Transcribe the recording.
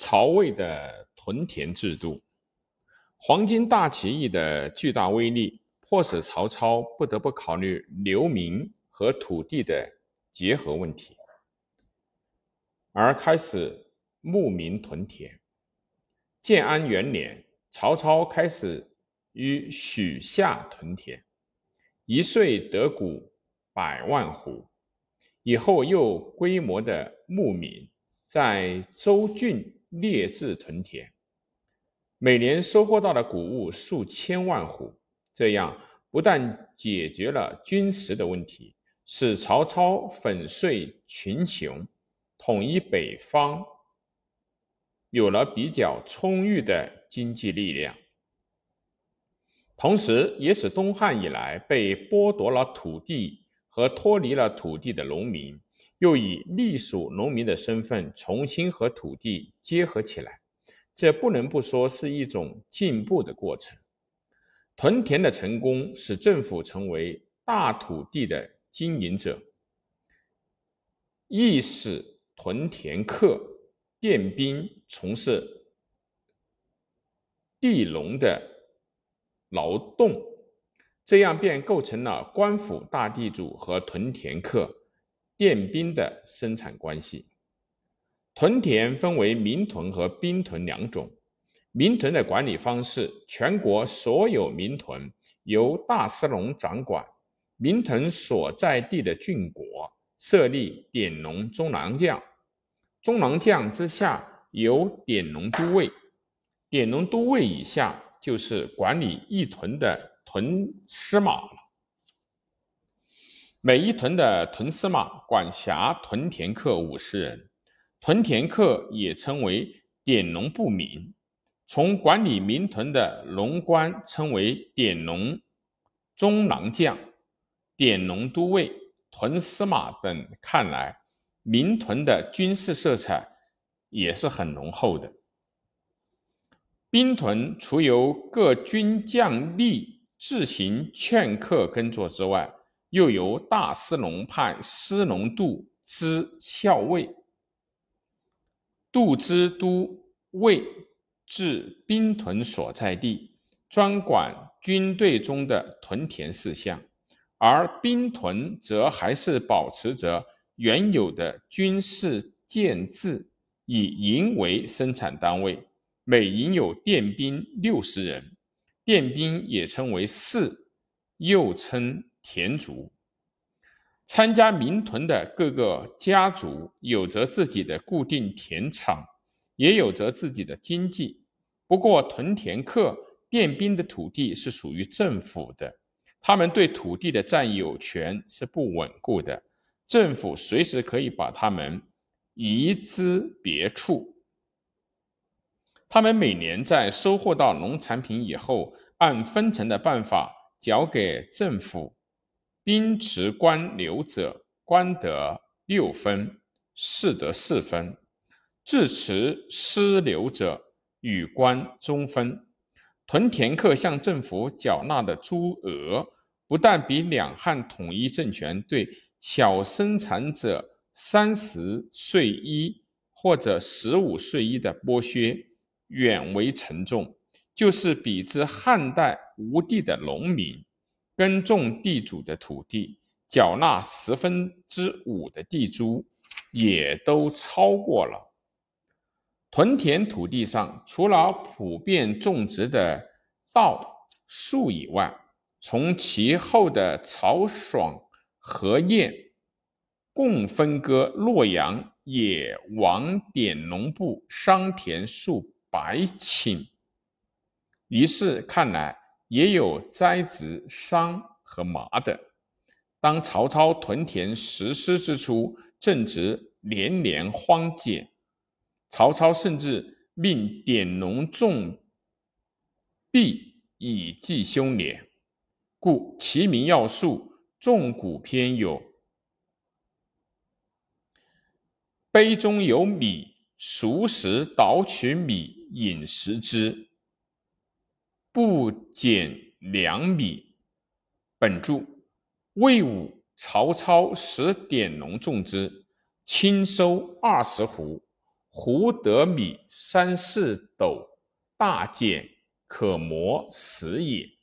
曹魏的屯田制度，黄巾大起义的巨大威力，迫使曹操不得不考虑流民和土地的结合问题，而开始牧民屯田。建安元年，曹操开始于许下屯田，一岁得谷百万斛，以后又规模的牧民，在州郡。列治屯田，每年收获到的谷物数千万斛，这样不但解决了军食的问题，使曹操粉碎群雄，统一北方，有了比较充裕的经济力量，同时也使东汉以来被剥夺了土地和脱离了土地的农民。又以隶属农民的身份重新和土地结合起来，这不能不说是一种进步的过程。屯田的成功使政府成为大土地的经营者，亦使屯田客、佃兵从事地农的劳动，这样便构成了官府大地主和屯田客。佃兵的生产关系，屯田分为民屯和兵屯两种。民屯的管理方式，全国所有民屯由大司农掌管，民屯所在地的郡国设立典农中郎将，中郎将之下有典农都尉，典农都尉以下就是管理一屯的屯司马。每一屯的屯司马管辖屯田客五十人，屯田客也称为典农部民。从管理民屯的农官称为典农中郎将、典农都尉、屯司马等看来，民屯的军事色彩也是很浓厚的。兵屯除由各军将吏自行劝客耕作之外，又由大司农派司农度之校尉，度之都尉至兵屯所在地，专管军队中的屯田事项；而兵屯则还是保持着原有的军事建制，以营为生产单位，每营有佃兵六十人，佃兵也称为士，又称。田族参加民屯的各个家族有着自己的固定田场，也有着自己的经济。不过，屯田客、佃兵的土地是属于政府的，他们对土地的占有权是不稳固的，政府随时可以把他们移之别处。他们每年在收获到农产品以后，按分成的办法缴给政府。兵持官留者，官得六分，士得四分；自持私留者，与官中分。屯田客向政府缴纳的租额，不但比两汉统一政权对小生产者三十岁一或者十五岁一的剥削远为沉重，就是比之汉代无地的农民。耕种地主的土地，缴纳十分之五的地租，也都超过了。屯田土地上，除了普遍种植的稻粟以外，从其后的曹爽、何晏共分割洛阳野王典农部商田数百顷，于是看来。也有栽植桑和麻的。当曹操屯田实施之初，正值连年荒减，曹操甚至命典农种币以祭凶年，故《齐民要术》种谷篇有：“杯中有米，熟时捣取米饮食之。”不减粮米。本著：魏武曹操使典农种之，轻收二十斛，斛得米三四斗，大减可磨食也。